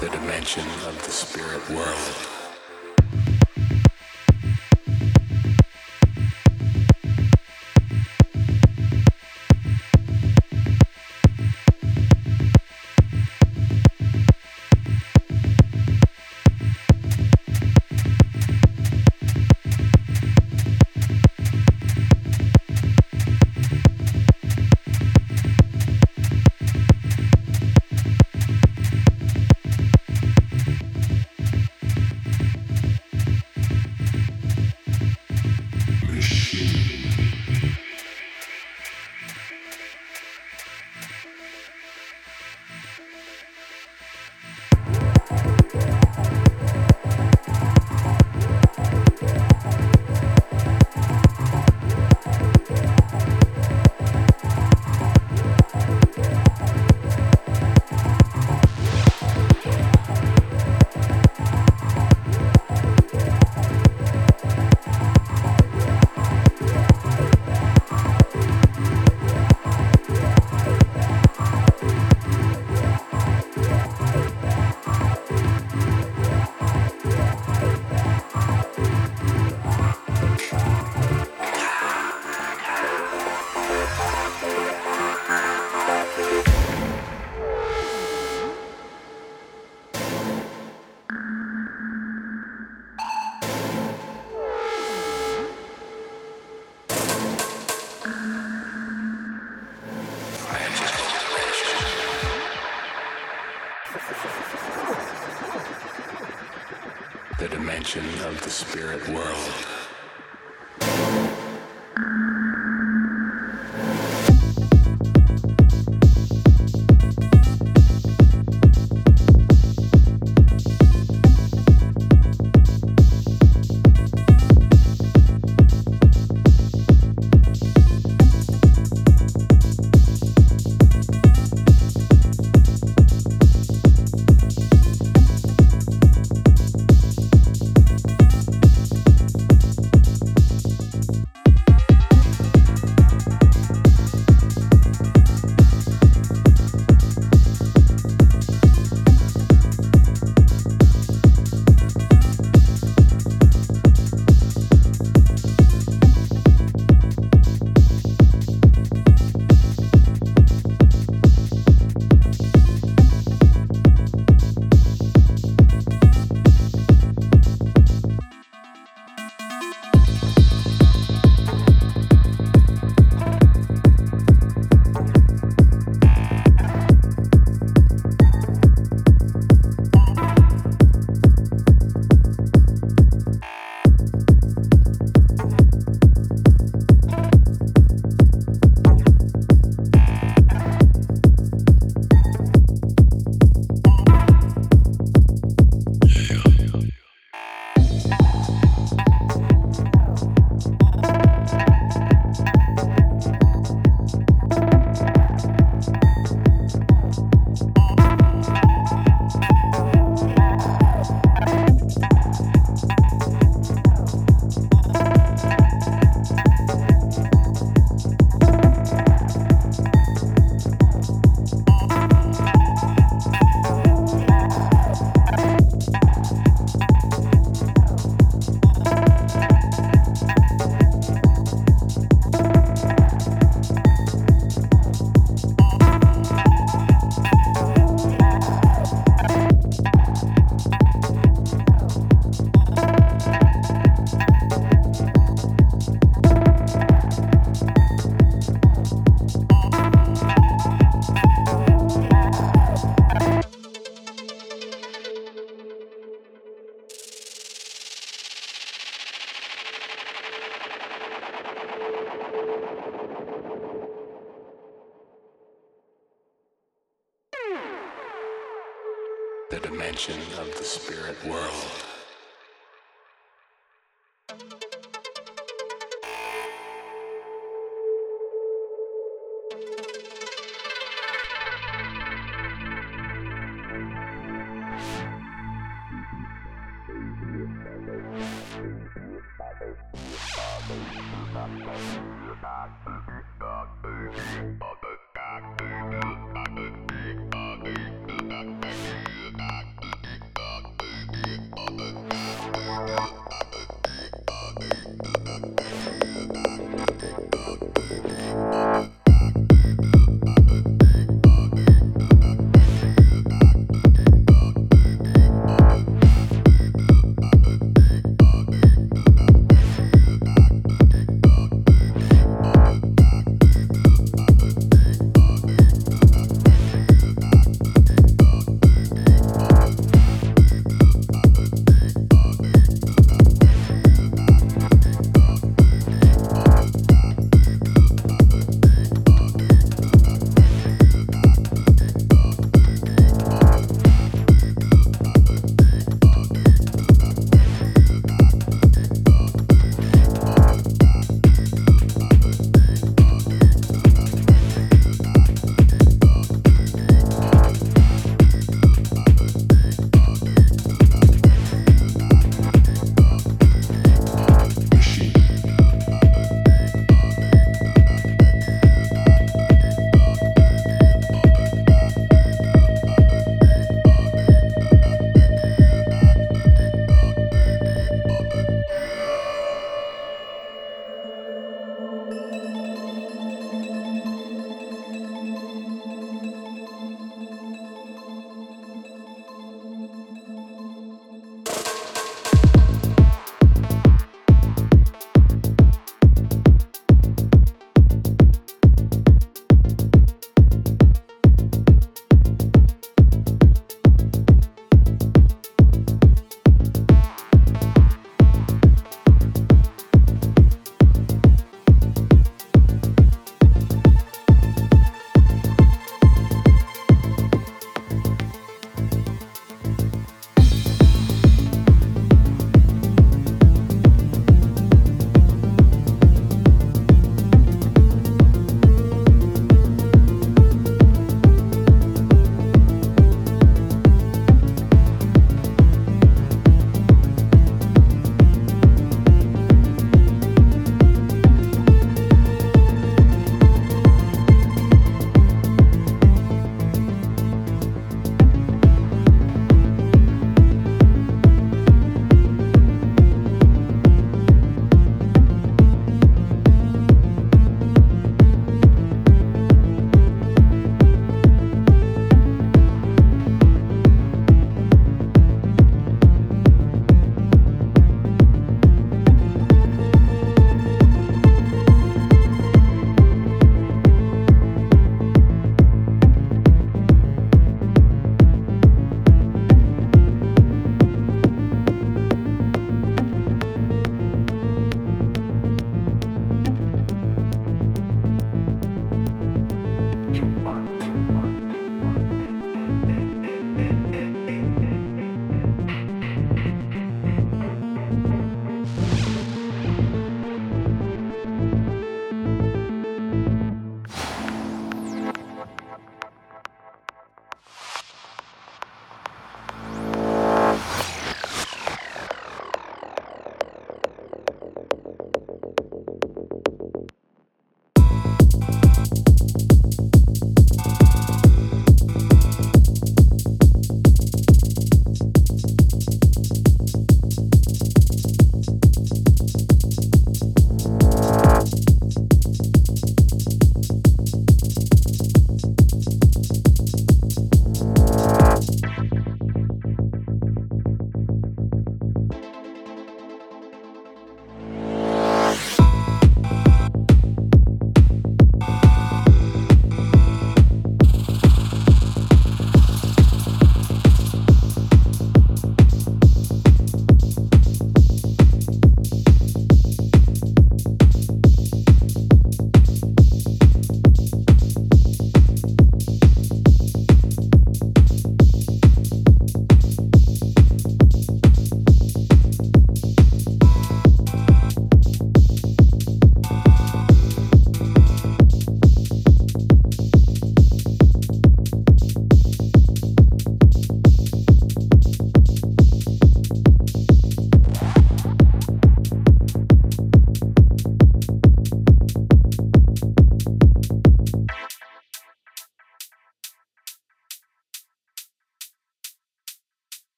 the dimension of the spirit world. Dimension of the spirit world. dimension of the spirit world.